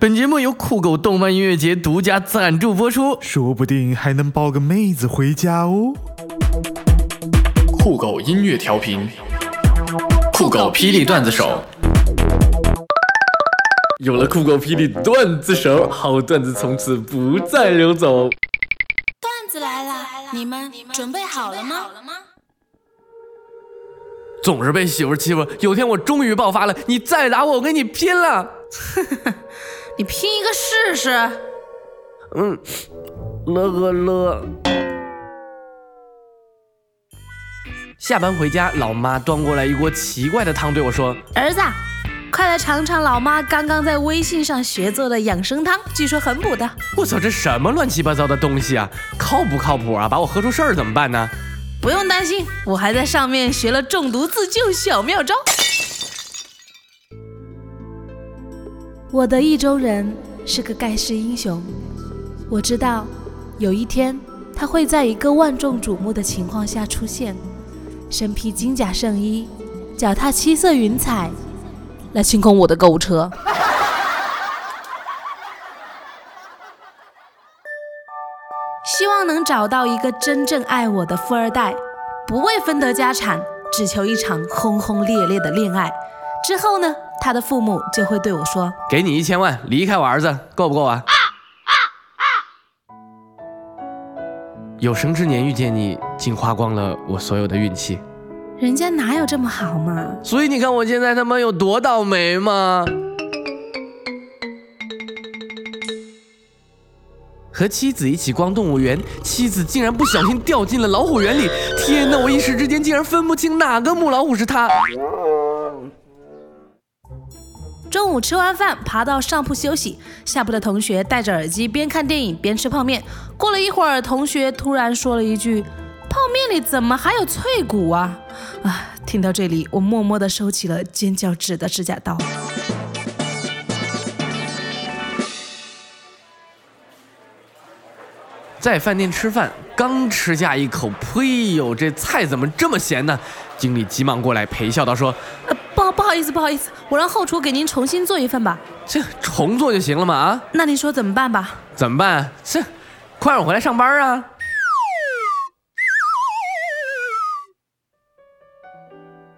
本节目由酷狗动漫音乐节独家赞助播出，说不定还能抱个妹子回家哦。酷狗音乐调频，酷狗霹雳段子手。有了酷狗霹雳段子手，好段子从此不再流走。段子来了，你们准备好了吗？总是被媳妇欺负，有天我终于爆发了，你再打我，我跟你拼了！你拼一个试试。嗯，乐呵乐。下班回家，老妈端过来一锅奇怪的汤，对我说：“儿子，快来尝尝老妈刚刚在微信上学做的养生汤，据说很补的。”我操，这什么乱七八糟的东西啊？靠不靠谱啊？把我喝出事儿怎么办呢？不用担心，我还在上面学了中毒自救小妙招。我的意中人是个盖世英雄，我知道有一天他会在一个万众瞩目的情况下出现，身披金甲圣衣，脚踏七色云彩，来清空我的购物车。希望能找到一个真正爱我的富二代，不为分得家产，只求一场轰轰烈烈的恋爱。之后呢？他的父母就会对我说：“给你一千万，离开我儿子，够不够啊？”有生之年遇见你，竟花光了我所有的运气。人家哪有这么好嘛？所以你看我现在他妈有多倒霉吗？和妻子一起逛动物园，妻子竟然不小心掉进了老虎园里。天哪！我一时之间竟然分不清哪个母老虎是他。中午吃完饭，爬到上铺休息。下铺的同学戴着耳机，边看电影边吃泡面。过了一会儿，同学突然说了一句：“泡面里怎么还有脆骨啊？”啊！听到这里，我默默地收起了尖叫指的指甲刀。在饭店吃饭，刚吃下一口，呸呦，这菜怎么这么咸呢？经理急忙过来陪笑道：“说，好意思，不好意思，我让后厨给您重新做一份吧。这重做就行了嘛？啊？那您说怎么办吧？怎么办？这，快让我回来上班啊！”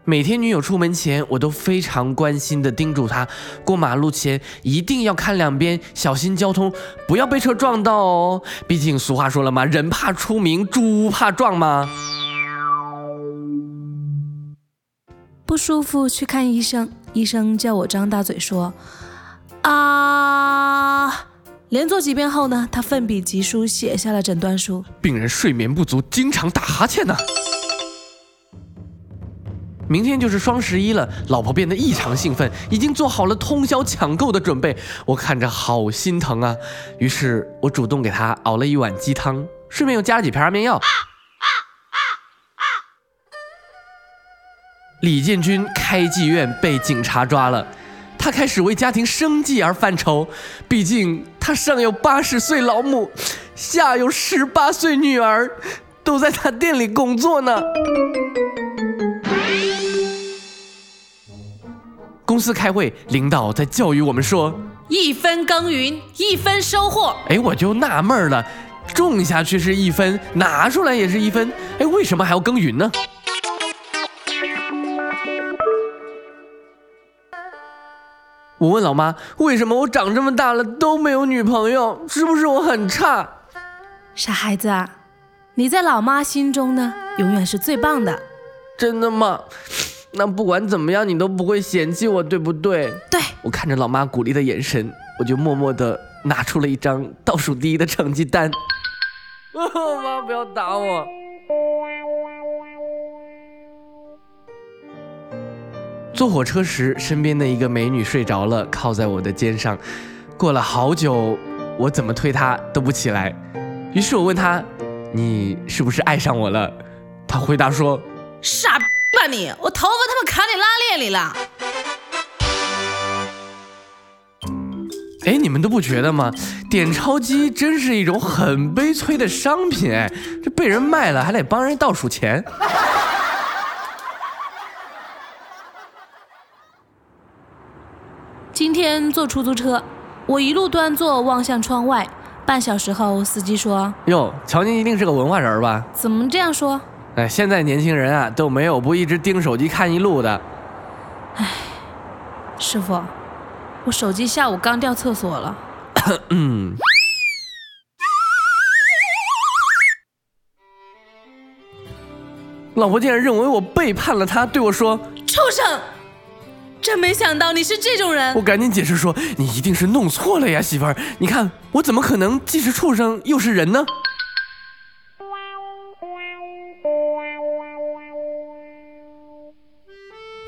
每天女友出门前，我都非常关心的叮嘱她，过马路前一定要看两边，小心交通，不要被车撞到哦。毕竟俗话说了嘛，人怕出名，猪怕壮嘛。不舒服去看医生，医生叫我张大嘴说，啊，连做几遍后呢，他奋笔疾书写下了诊断书，病人睡眠不足，经常打哈欠呢。明天就是双十一了，老婆变得异常兴奋，已经做好了通宵抢购的准备。我看着好心疼啊，于是我主动给她熬了一碗鸡汤，顺便又加了几片安眠药。李建军开妓院被警察抓了，他开始为家庭生计而犯愁，毕竟他上有八十岁老母，下有十八岁女儿，都在他店里工作呢。公司开会，领导在教育我们说：“一分耕耘一分收获。”哎，我就纳闷了，种下去是一分，拿出来也是一分，哎，为什么还要耕耘呢？我问老妈：“为什么我长这么大了都没有女朋友？是不是我很差？”傻孩子啊，你在老妈心中呢，永远是最棒的。真的吗？那不管怎么样，你都不会嫌弃我，对不对？对，我看着老妈鼓励的眼神，我就默默的拿出了一张倒数第一的成绩单。妈，不要打我！坐火车时，身边的一个美女睡着了，靠在我的肩上。过了好久，我怎么推她都不起来。于是我问她：“你是不是爱上我了？”她回答说：“傻吧。”你，我头发他妈卡你拉链里了！哎，你们都不觉得吗？点钞机真是一种很悲催的商品，哎，这被人卖了还得帮人倒数钱。今天坐出租车，我一路端坐望向窗外。半小时后，司机说哟，乔您一定是个文化人吧？：“怎么这样说？哎，现在年轻人啊都没有不一直盯手机看一路的。哎师傅，我手机下午刚掉厕所了。嗯，老婆竟然认为我背叛了她，对我说。”畜生！真没想到你是这种人我。赶紧解释说：“你一定是弄错了呀，媳妇儿！你看我怎么可能既是畜生又是人呢？”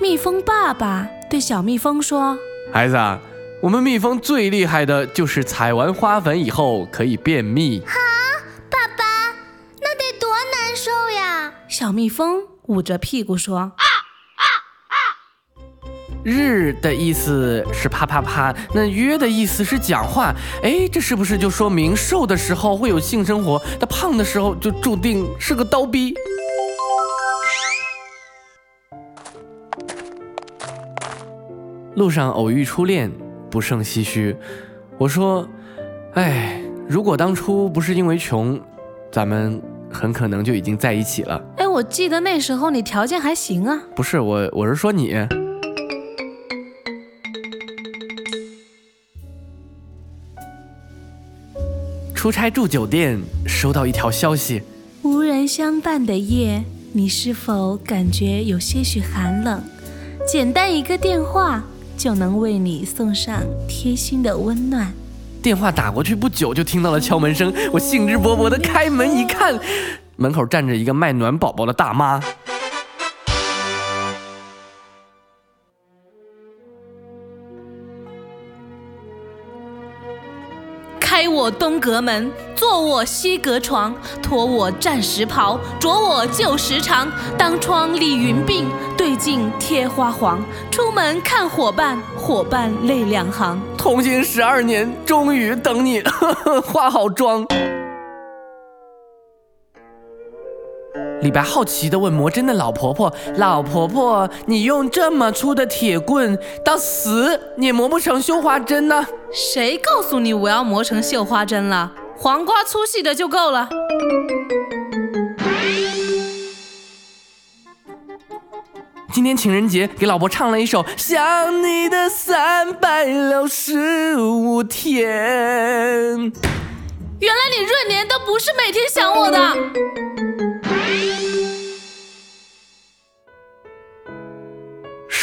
蜜蜂爸爸对小蜜蜂说孩子啊，我们蜜蜂最厉害的就是采完花粉以后可以便秘。爸爸，那得多难受呀！：“小蜜蜂捂着屁股说，日的意思是啪啪啪，那约的意思是讲话。哎，这是不是就说明瘦的时候会有性生活，那胖的时候就注定是个刀逼？路上偶遇初恋，不胜唏嘘。我说，哎，如果当初不是因为穷，咱们很可能就已经在一起了。哎，我记得那时候你条件还行啊。不是我，我是说你。出差住酒店，收到一条消息，无人相伴的夜，你是否感觉有些许寒冷？简单一个电话就能为你送上贴心的温暖。电话打过去不久就听到了敲门声，我兴致勃勃地开门一看，门口站着一个卖暖宝宝的大妈。开我东阁门，坐我西阁床，脱我战时袍，着我旧时裳。当窗理云鬓，对镜贴花黄。出门看伙伴，伙伴泪两行。同行十二年，终于等你 化好妆。李白好奇地问魔怔的老婆婆：“老婆婆，你用这么粗的铁棍，到死你也磨不成绣花针呢、谁告诉你我要磨成绣花针了？黄瓜粗细的就够了。今天情人节，给老婆唱了一首《想你的三百六十五天》。原来你闰年都不是每天想我的。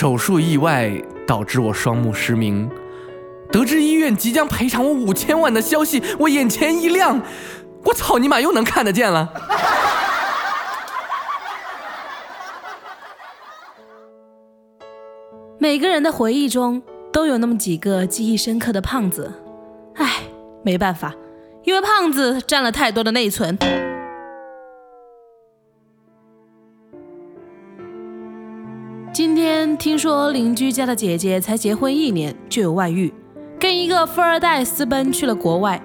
手术意外导致我双目失明，得知医院即将赔偿我五千万的消息，我眼前一亮，我操你妈，又能看得见了。每个人的回忆中都有那么几个记忆深刻的胖子，唉，没办法，因为胖子占了太多的内存。说邻居家的姐姐才结婚一年就有外遇，跟一个富二代私奔去了国外，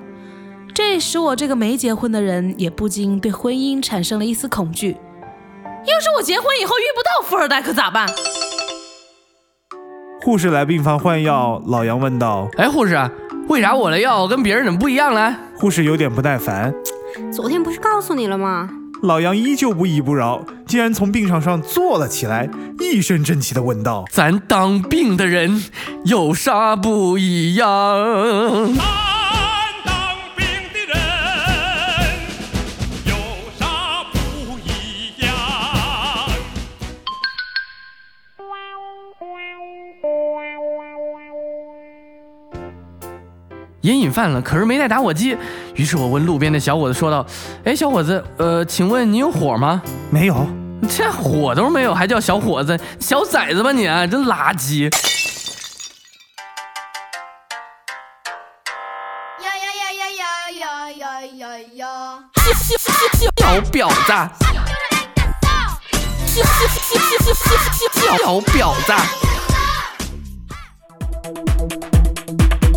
这使我这个没结婚的人也不禁对婚姻产生了一丝恐惧。要是我结婚以后遇不到富二代，可咋办？护士来病房换药，老杨问道。哎，护士，为啥我的药跟别人怎么不一样呢？护士有点不耐烦，昨天不是告诉你了吗？老杨依旧不依不饶，竟然从病床上坐了起来，一身正气地问道咱当兵的人有啥不一样？烟瘾犯了，可是没带打火机。于是我问路边的小伙子说道：“哎，小伙子，呃，请问你有火吗？”：“没有。这火都没有，还叫小伙子？小崽子吧你、啊，真垃圾！呀呀呀呀呀呀呀呀呀！小婊子！小婊子！